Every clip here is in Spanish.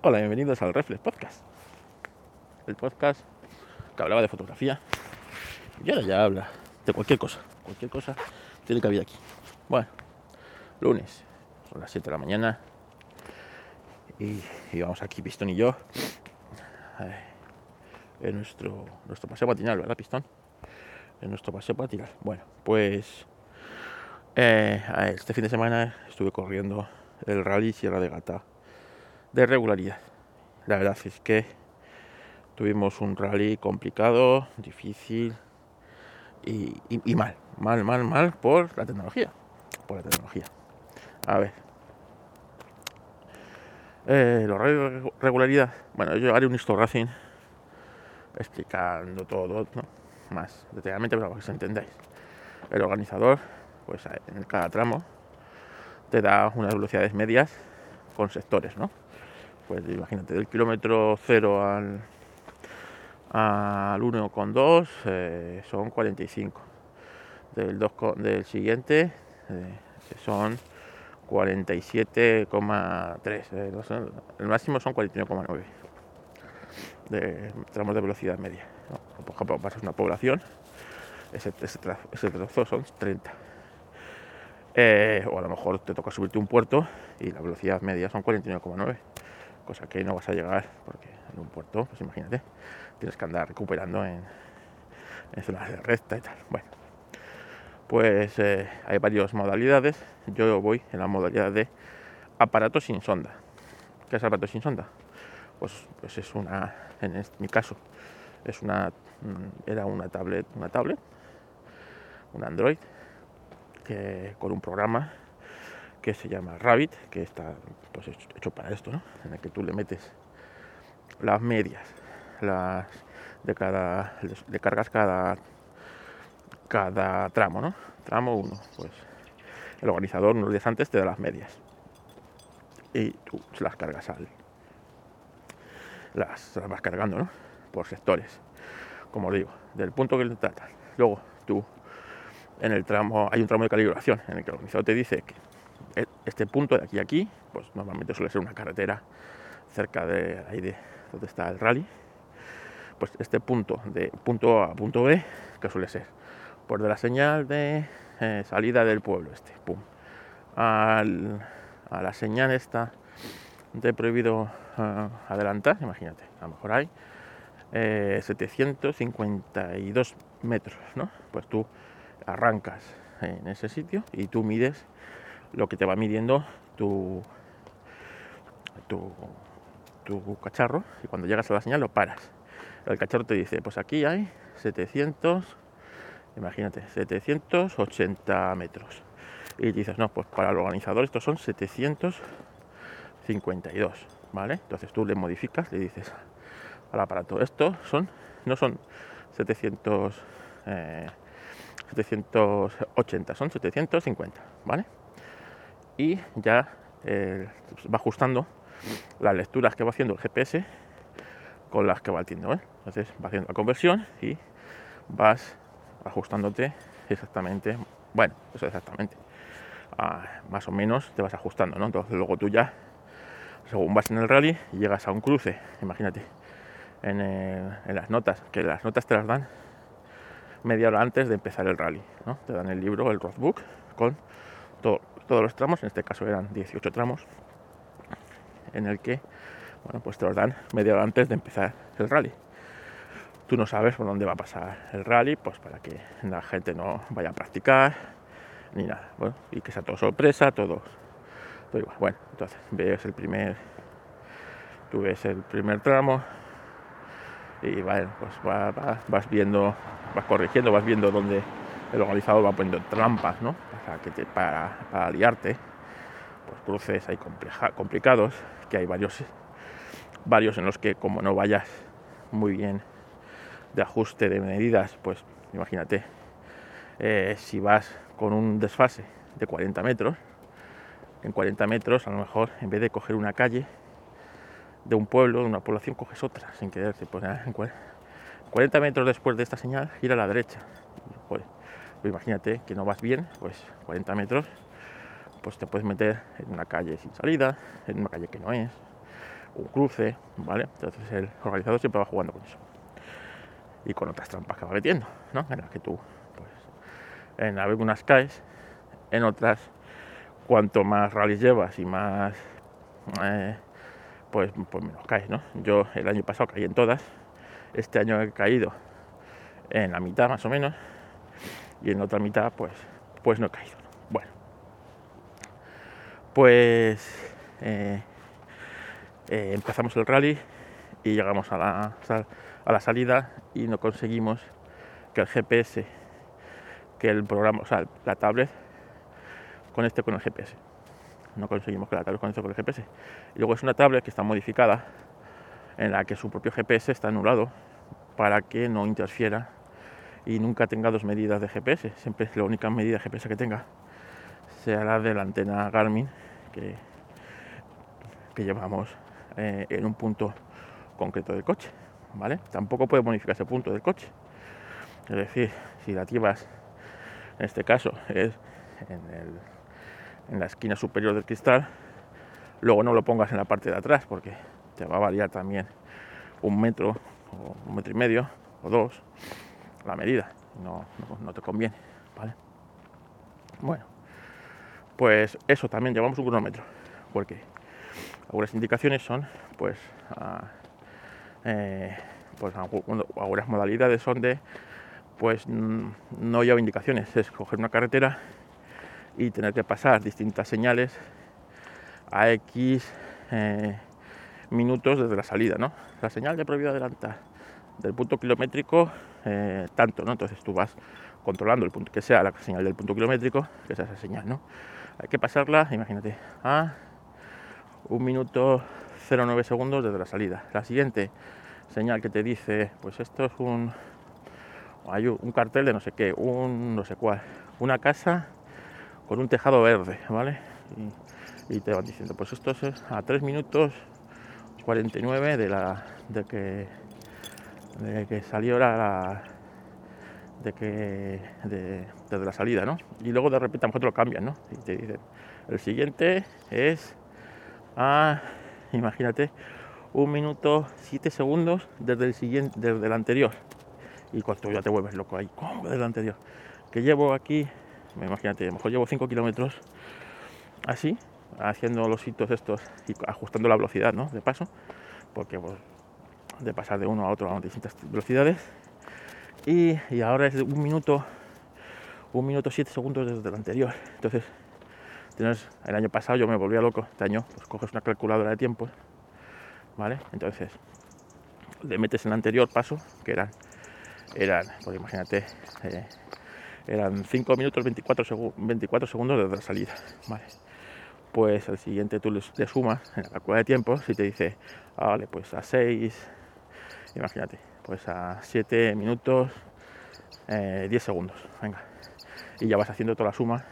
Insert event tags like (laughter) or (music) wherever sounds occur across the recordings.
Hola, bienvenidos al Reflex Podcast. El podcast que hablaba de fotografía y ya habla de cualquier cosa. Cualquier cosa tiene cabida aquí. Bueno, lunes, son las 7 de la mañana y, y vamos aquí, Pistón y yo, eh, en nuestro, nuestro paseo matinal, ¿verdad, Pistón? En nuestro paseo matinal. Bueno, pues eh, este fin de semana estuve corriendo el rally Sierra de Gata de regularidad. La verdad es que tuvimos un rally complicado, difícil y, mal, mal, mal, mal por la tecnología. Por la tecnología. A ver. Eh, los rally de regularidad. Bueno, yo haré un Histo Racing explicando todo, más detalladamente para que os entendáis. El organizador, pues en cada tramo, te da unas velocidades medias con sectores, ¿no? Pues imagínate, del kilómetro 0 al, al 1,2 eh, son 45. Del, 2, del siguiente eh, son 47,3. Eh, el máximo son 49,9 de tramos de velocidad media. Por ejemplo, pasas una población, ese, ese, ese trozo son 30 eh, o a lo mejor te toca subirte un puerto y la velocidad media son 49,9, cosa que no vas a llegar porque en un puerto, pues imagínate, tienes que andar recuperando en, zonas de recta y tal. Bueno, pues eh, hay varias modalidades. Yo voy en la modalidad de aparato sin sonda. ¿Qué es aparato sin sonda? Pues, pues es una, en mi caso, es una, mm, era una tablet, una tablet, un Android con un programa que se llama Rabbit, que está pues, hecho para esto, ¿no? en el que tú le metes las medias, las de cada, le cargas cada, cada tramo, ¿no? Tramo 1, pues el organizador unos días antes te da las medias y tú las cargas al, las, vas cargando, ¿no? Por sectores, como digo, del punto que le tratan. Luego tú en el tramo, hay un tramo de calibración en el que el organizador te dice que este punto de aquí a aquí, pues normalmente suele ser una carretera cerca de ahí de donde está el rally, pues este punto de punto A a punto B, que suele ser por de la señal de eh, salida del pueblo este, pum, a la señal esta de prohibido eh, adelantar, imagínate, a lo mejor hay 752 eh, metros, ¿no? Pues tú arrancas en ese sitio y tú mides lo que te va midiendo tu, tu, tu cacharro y cuando llegas a la señal lo paras. El cacharro te dice, pues aquí hay 700, imagínate, 780 metros. Y dices, no, pues para el organizador estos son 752, ¿vale? Entonces tú le modificas, le dices al aparato, esto son, no son 700... 780, son 750, ¿vale? Y ya eh, va ajustando las lecturas que va haciendo el GPS con las que va tiendo, ¿eh? Entonces va haciendo la conversión y vas ajustándote exactamente, bueno, eso exactamente, más o menos te vas ajustando, ¿no? Entonces luego tú ya, según vas en el rally, llegas a un cruce, imagínate, en, en las notas, que las notas te las dan media hora antes de empezar el rally. ¿no? Te dan el libro, el roadbook, con todos los tramos, en este caso eran 18 tramos, en el que bueno, pues te los dan media hora antes de empezar el rally. Tú no sabes por dónde va a pasar el rally, pues para que la gente no vaya a practicar ni nada. y que sea todo sorpresa, todo, todo. Bueno, entonces ves el primer, tú ves el primer tramo, y bueno, pues vas viendo, vas corrigiendo, vas viendo dónde el organizador va poniendo trampas, ¿no? Para, que liarte, pues cruces ahí compleja, complicados, que hay varios, varios en los que como no vayas muy bien de ajuste de medidas, pues imagínate, eh, si vas con un desfase de 40 metros, en 40 metros a lo mejor en vez de coger una calle, de un pueblo, de una población, coges otra sin quererte. Pues, en 40 metros después de esta señal, ir a la derecha. Pues, imagínate que no vas bien, pues 40 metros, pues te puedes meter en una calle sin salida, en una calle que no es, un cruce, ¿vale? Entonces el organizador siempre va jugando con eso. Y con otras trampas que va metiendo, ¿no? En las que tú, pues, en algunas caes, en otras, cuanto más rallies llevas y más, eh, pues, pues menos caes, ¿no? Yo el año pasado caí en todas, este año he caído en la mitad más o menos, y en la otra mitad, pues, pues no he caído. Bueno, pues eh, eh, empezamos el rally y llegamos a la, a la salida y no conseguimos que el GPS, que el programa, o sea, la tablet conecte con el GPS. No conseguimos que la tablet conecte con el GPS. Y luego es una tablet que está modificada en la que su propio GPS está anulado para que no interfiera y nunca tenga dos medidas de GPS. Siempre la única medida de GPS que tenga sea la de la antena Garmin que, que llevamos eh, en un punto concreto del coche. ¿vale? Tampoco puede modificar ese punto del coche. Es decir, si la llevas, en este caso, en, en la esquina superior del cristal, luego no lo pongas en la parte de atrás porque te va a variar también un metro o un metro y medio o dos la medida. No, no, te conviene, ¿vale? Bueno, pues eso también llevamos un cronómetro, porque algunas indicaciones son, pues, eh, pues algunas modalidades son de, pues, no lleva indicaciones, es coger una carretera y tener que pasar distintas señales a X eh, minutos desde la salida, ¿no? La señal de prohibido adelantar del punto kilométrico eh, tanto, ¿no? Entonces tú vas controlando el punto que sea la señal del punto kilométrico, que es esa señal, ¿no? Hay que pasarla, imagínate, a un minuto 0,9 segundos desde la salida. La siguiente señal que te dice, pues esto es un, hay un cartel de no sé qué, un no sé cuál, una casa con un tejado verde, ¿vale? Y, te van diciendo, pues esto es a 3 minutos 49 de la de que de que salió la, de que desde la salida, ¿no? Y luego de repente a lo cambian, ¿no? Y te dicen, el siguiente es a, imagínate, un minuto siete segundos desde el siguiente, desde el anterior. Y cuando ya te vuelves loco ahí, ¿cómo desde el anterior? Que llevo aquí, imagínate, a lo mejor llevo 5 kilómetros así, haciendo los hitos estos y ajustando la velocidad, ¿no? De paso, porque pues, de pasar de uno a otro a distintas velocidades. Y, ahora es un minuto, un minuto siete segundos desde el anterior. Entonces, tienes, el año pasado yo me volvía loco, este año pues coges una calculadora de tiempo ¿vale? Entonces, le metes en el anterior paso, que eran, pues imagínate, eh, eran 5 minutos 24, 24 segundos desde la salida, ¿vale? Pues el siguiente tú le, sumas en la calculadora de tiempo, si te dice, ah, vale, pues a 6 imagínate, pues a 7 minutos 10 eh, segundos, venga. Y ya vas haciendo toda la suma,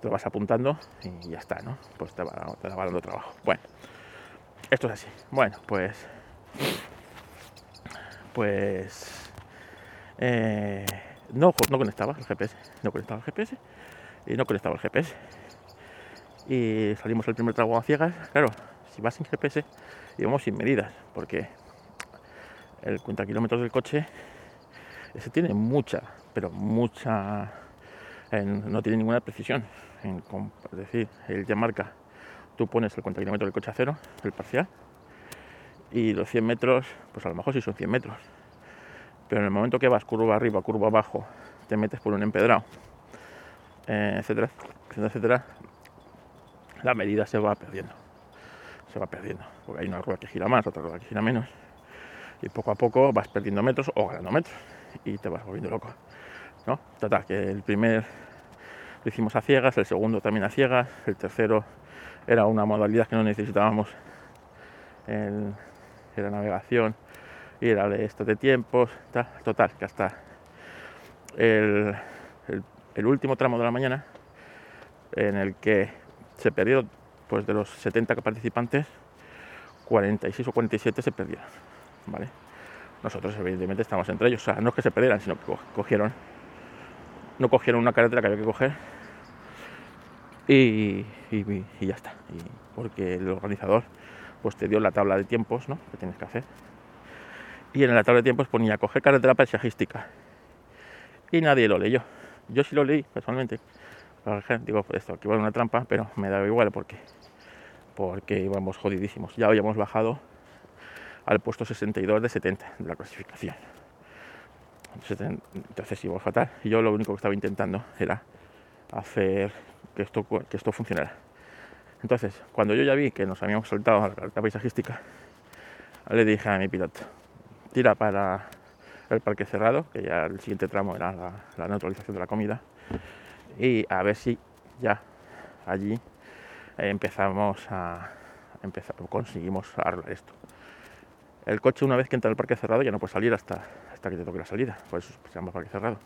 te lo vas apuntando y ya está, ¿no? Pues te va, te va dando trabajo. Bueno, esto es así. Bueno, pues. Pues. Eh, no, no conectaba el GPS. No conectaba el GPS. Y no conectaba el GPS. Y salimos el primer trago a ciegas. Claro, si vas sin GPS, íbamos sin medidas. Porque el cuenta kilómetros del coche, ese tiene mucha, pero mucha, no tiene ninguna precisión. es decir, él ya marca, tú pones el cuenta kilómetros del coche a cero, el parcial, y los 100 metros, pues a lo mejor sí son 100 metros. Pero en el momento que vas curva arriba, curva abajo, te metes por un empedrado, eh, etcétera, etcétera, etcétera, la medida se va perdiendo. Se va perdiendo. Porque hay una rueda que gira más, otra rueda que gira menos y poco a poco vas perdiendo metros o ganando metros y te vas volviendo loco. ¿no? Total, que el primer lo hicimos a ciegas, el segundo también a ciegas, el tercero era una modalidad que no necesitábamos en, la navegación y era de esto de tiempos, total, que hasta el, último tramo de la mañana en el que se perdieron, pues de los 70 participantes, 46 o 47 se perdieron. ¿Vale? Nosotros evidentemente estamos entre ellos, o sea, no es que se perdieran, sino que cogieron, no cogieron una carretera que había que coger y, ya está, porque el organizador pues te dio la tabla de tiempos ¿no? que tienes que hacer. Y en la tabla de tiempos ponía coger carretera paisajística. Y nadie lo leyó. Yo sí lo leí personalmente. Digo, pues esto aquí va una trampa, pero me daba igual porque, porque íbamos jodidísimos. Ya habíamos bajado al puesto 62 de 70 de la clasificación. Entonces íbamos fatal. Yo lo único que estaba intentando era hacer que esto, que esto funcionara. Entonces, cuando yo ya vi que nos habíamos saltado a la carta paisajística, le dije a mi piloto, tira para el parque cerrado, que ya el siguiente tramo era la, neutralización de la comida, y a ver si ya allí empezamos a empezar, conseguimos arreglar esto. El coche una vez que entra al parque cerrado ya no puede salir hasta, hasta que te toque la salida, por eso se llama parque cerrado,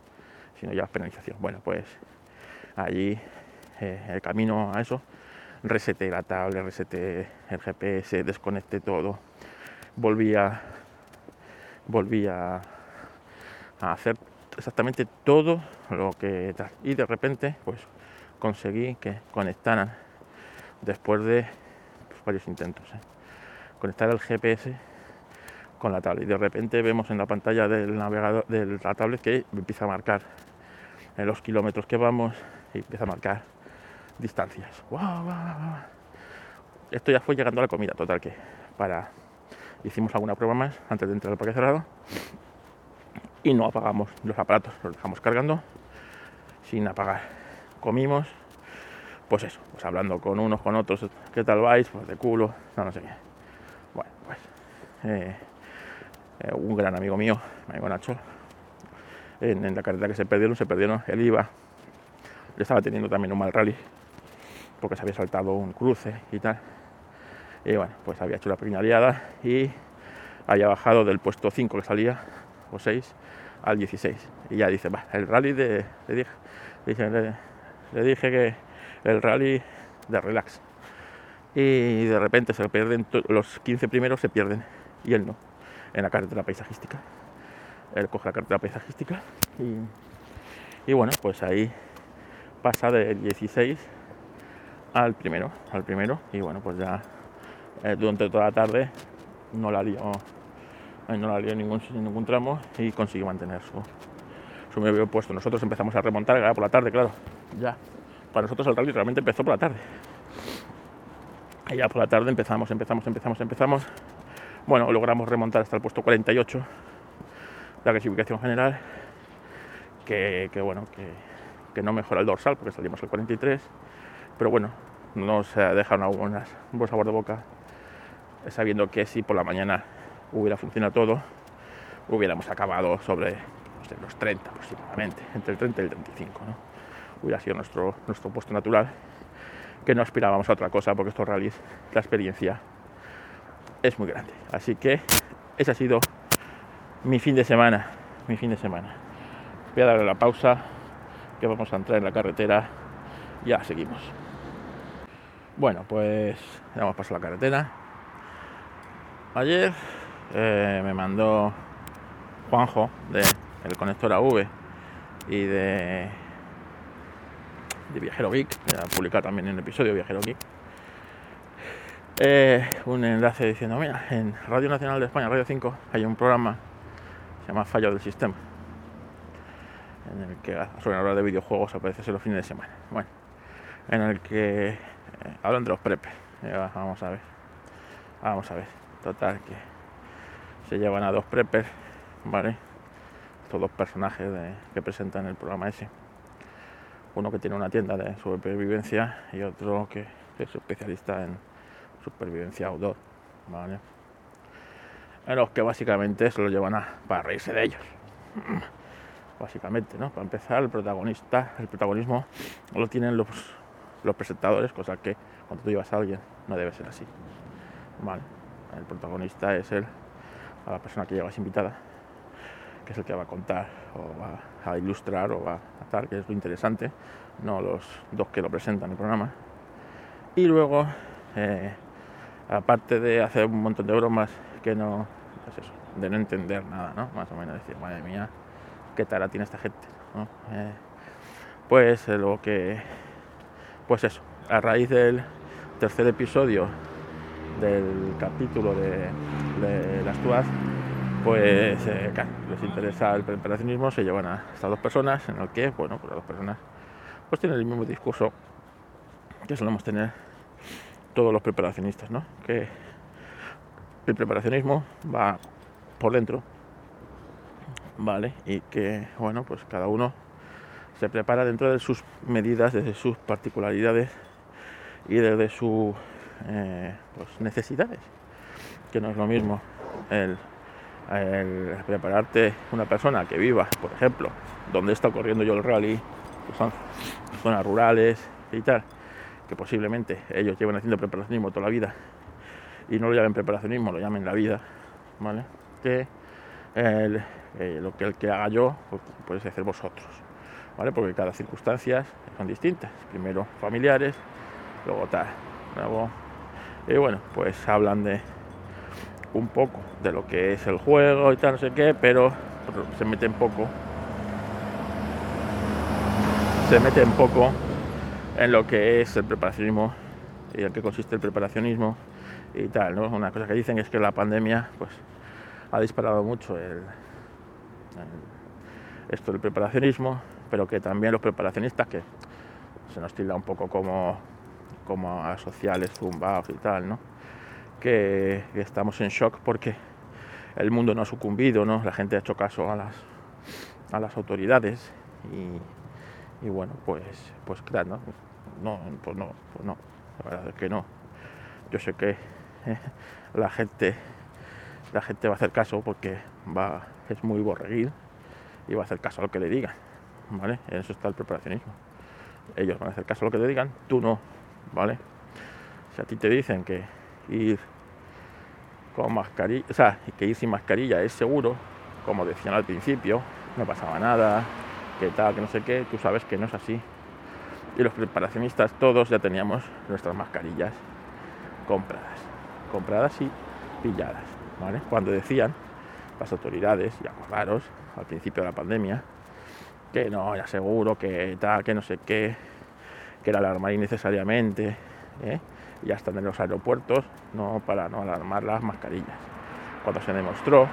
sino ya penalización. Bueno, pues allí eh, el camino a eso, reseté la tablet, reseté el GPS, desconecté todo, volví a, volví a, hacer exactamente todo lo que tal. Y de repente, pues conseguí que conectaran después de pues, varios intentos, ¿eh? conectar el GPS con la tablet. Y de repente vemos en la pantalla del navegador de la tablet que empieza a marcar en los kilómetros que vamos y empieza a marcar distancias. Esto ya fue llegando a la comida, total que para hicimos alguna prueba más antes de entrar al parque cerrado y no apagamos los aparatos, los dejamos cargando sin apagar. Comimos, pues eso, pues hablando con unos, con otros, ¿qué tal vais? Pues de culo, no, no sé qué. Bueno, pues eh, eh, un gran amigo mío, mi amigo Nacho, en, la carretera que se perdieron, se perdieron, él iba, le estaba teniendo también un mal rally, porque se había saltado un cruce y tal. Y bueno, pues había hecho la pequeña liada y había bajado del puesto 5 que salía, o 6, al 16. Y ya dice, va, el rally de. Le dije, le, dije que el rally de relax. Y de repente se pierden, los 15 primeros se pierden y él no, en la carretera paisajística. Él coge la carretera paisajística y, y bueno, pues ahí pasa del 16 al primero, al primero y bueno, pues ya eh, durante toda la tarde no la lió no la lió ningún, ningún tramo y consiguió mantener su, su medio puesto. Nosotros empezamos a remontar por la tarde, claro, ya. Para nosotros el rally realmente empezó por la tarde. Y ya por la tarde empezamos, empezamos, empezamos, empezamos. Bueno, logramos remontar hasta el puesto 48, la clasificación general, que, bueno, que, no mejora el dorsal porque salimos el 43, pero bueno, nos deja una buena, un buen sabor de boca, sabiendo que si por la mañana hubiera funcionado todo, hubiéramos acabado sobre los 30 aproximadamente, entre el 30 y el 35. ¿no? Hubiera sido nuestro, nuestro puesto natural, que no aspirábamos a otra cosa porque estos rallies, la experiencia es muy grande. Así que ese ha sido mi fin de semana, mi fin de semana. Voy a darle la pausa, que vamos a entrar en la carretera, ya seguimos. Bueno, pues ya hemos pasado la carretera. Ayer eh, me mandó Juanjo de el conector AV y de, de Viajero Geek, publicar también en el episodio Viajero Geek, eh, un enlace diciendo, mira, en Radio Nacional de España, Radio 5, hay un programa se llama Fallo del Sistema, en el que suelen hablar de videojuegos, aparece los fines de semana. Bueno, en el que eh, hablan de los prepes. vamos a ver, vamos a ver, total que se llevan a dos preppers, ¿vale? Estos dos personajes que presentan el programa ese. Uno que tiene una tienda de supervivencia y otro que es especialista en supervivencia outdoor, ¿vale? En los que básicamente se lo llevan a, para reírse de ellos. (clears throat) Básicamente, ¿no? Para empezar, el protagonista, el protagonismo lo tienen los, los presentadores, cosa que cuando tú llevas a alguien no debe ser así. ¿Vale? El protagonista es el a la persona que llevas invitada, que es el que va a contar o va a ilustrar o va a tal, que es lo interesante, no los dos que lo presentan el programa. Y luego, eh, aparte de hacer un montón de bromas que no, es eso, de no entender nada, ¿no? Más o menos decir, madre mía, qué tara tiene esta gente, eh, pues eh, lo que, pues eso, a raíz del tercer episodio del capítulo de, las TUAS, pues eh, les interesa el preparacionismo, se llevan a estas dos personas, en el que, bueno, pues las dos personas pues tienen el mismo discurso que solemos tener todos los preparacionistas, ¿no? Que el preparacionismo va por dentro, ¿vale? Y que, bueno, pues cada uno se prepara dentro de sus medidas, desde sus particularidades y desde sus eh, pues, necesidades, que no es lo mismo el, prepararte una persona que viva, por ejemplo, donde está ocurriendo yo el rally, son zonas rurales y tal, que posiblemente ellos llevan haciendo preparacionismo toda la vida y no lo llamen preparacionismo, lo llamen la vida, ¿vale? Que eh, lo que el que haga yo, pues podéis hacer vosotros, ¿vale? Porque cada circunstancias son distintas. Primero familiares, luego tal, luego y bueno, pues hablan de un poco de lo que es el juego y tal, no sé qué, pero se mete un poco se mete un poco en lo que es el preparacionismo y en qué consiste el preparacionismo y tal, ¿no? Una cosa que dicen es que la pandemia pues ha disparado mucho el, esto del preparacionismo, pero que también los preparacionistas que se nos tilda un poco como como a sociales zumbados y tal, ¿no? Que, estamos en shock porque el mundo no ha sucumbido, ¿no? La gente ha hecho caso a las a las autoridades y, y bueno, pues pues claro, ¿no? No, pues no, pues no, la verdad es que no. Yo sé que eh, la gente la gente va a hacer caso porque va es muy borreguil y va a hacer caso a lo que le digan, ¿vale? En eso está el preparacionismo. Ellos van a hacer caso a lo que le digan, tú no, ¿vale? Si a ti te dicen que ir con mascarilla, o sea, que ir sin mascarilla es seguro, como decían al principio, no pasaba nada, que tal, que no sé qué, tú sabes que no es así. Y los preparacionistas todos ya teníamos nuestras mascarillas compradas, compradas y pilladas. Cuando decían las autoridades, y acordaros, al principio de la pandemia, que no, ya seguro, que tal, que no sé qué, que era alarmar innecesariamente, ¿eh? y hasta en los aeropuertos, no para no alarmar las mascarillas. Cuando se demostró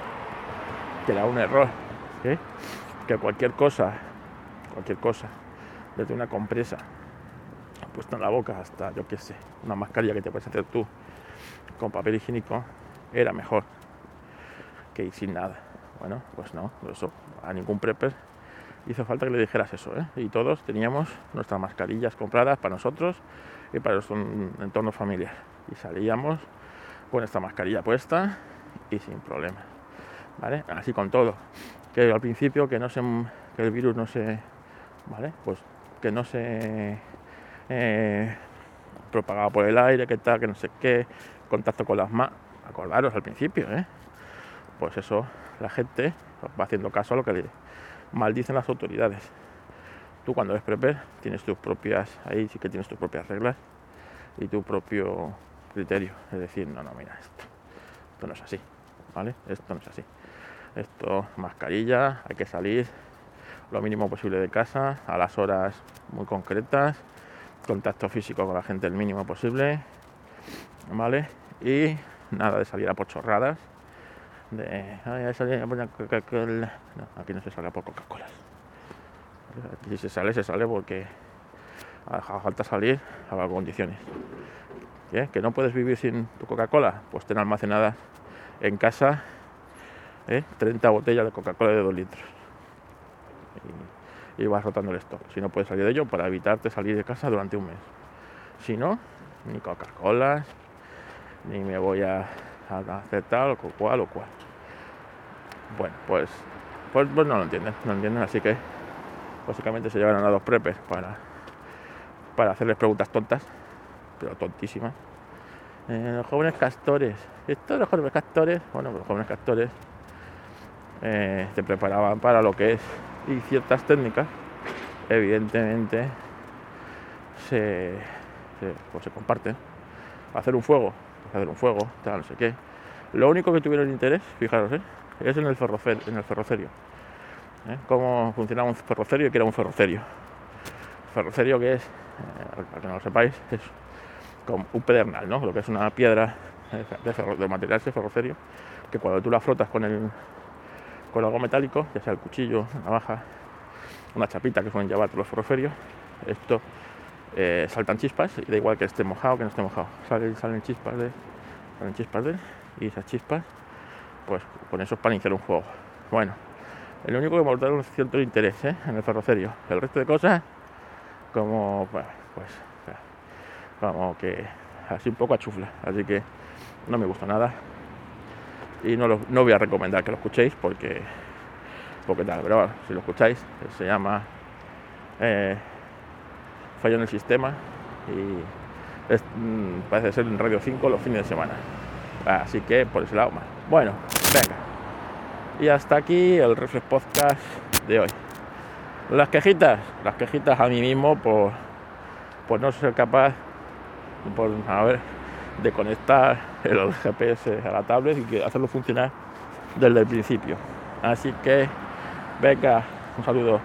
que era un error, ¿eh? que cualquier cosa, cualquier cosa, desde una compresa puesta en la boca hasta, yo qué sé, una mascarilla que te puedes hacer tú con papel higiénico, era mejor que sin nada. Bueno, pues no, eso a ningún prepper hizo falta que le dijeras eso, ¿eh? Y todos teníamos nuestras mascarillas compradas para nosotros y para nuestro entorno familiar. Y salíamos con esta mascarilla puesta y sin problema. ¿Vale? Así con todo. Que al principio que no se que el virus no se ¿vale? Pues que no se eh, propagaba por el aire, que tal, que no sé qué, contacto con las manos. Acordaros al principio, ¿eh? Pues eso, la gente va haciendo caso a lo que le, maldicen las autoridades. Tú cuando eres prepper tienes tus propias, ahí sí que tienes tus propias reglas y tu propio criterio. Es decir, no, no, mira, esto, esto no es así, ¿vale? Esto no es así. Esto, mascarilla, hay que salir lo mínimo posible de casa, a las horas muy concretas, contacto físico con la gente el mínimo posible, ¿vale? Y nada de salir a por chorradas, de no, aquí no se sale por Coca-Cola. Si se sale, se sale porque hace falta salir a condiciones. ¿Que no puedes vivir sin tu Coca-Cola? Pues ten almacenada en casa 30 ¿eh? botellas de Coca-Cola de 2 litros. Y, vas rotando el stock. Si no puedes salir de ello, para evitarte salir de casa durante un mes. Si no, ni Coca-Cola, ni me voy a, hacer tal o cual o cual. Bueno, pues, pues, pues, no lo entienden, no lo entienden, así que básicamente se llevan a dos prepes para, para hacerles preguntas tontas, pero tontísimas. Eh, los jóvenes castores, estos los jóvenes castores, bueno, los jóvenes castores eh, se preparaban para lo que es y ciertas técnicas, evidentemente se, pues se comparten. Hacer un fuego, hacer un fuego, tal, no sé qué. Lo único que tuvieron interés, fijaros, ¿eh? es en el, ferrocerio. En el ferrocerio. ¿eh? ¿Cómo funcionaba un ferrocerio y qué era un ferrocerio? Ferrocerio que es, eh, para que no lo sepáis, es como un pedernal, ¿no? Lo que es una piedra de, material ese ferrocerio, que cuando tú la frotas con el con algo metálico, ya sea el cuchillo, una navaja, una chapita que suelen llevar los ferroferios, esto eh, saltan chispas y da igual que esté mojado que no esté mojado. Salen, salen chispas de. Salen chispas de y esas chispas, pues con eso es para iniciar un juego. Bueno, el único que me ha un cierto interés ¿eh? en el ferrocerio. El resto de cosas, como pues, como que así un poco a chufla. Así que no me gusta nada. Y no, lo, no voy a recomendar que lo escuchéis porque porque tal, pero si lo escucháis, se llama eh, Fallo en el sistema y mm, parece ser en Radio 5 los fines de semana. Así que por ese lado más. Bueno, venga. Y hasta aquí el Reflex Podcast de hoy. Las quejitas, las quejitas a mí mismo por, por no ser capaz por, a ver, de conectar el GPS a la tablet y que hacerlo funcionar desde el principio. Así que Venga, un saludo.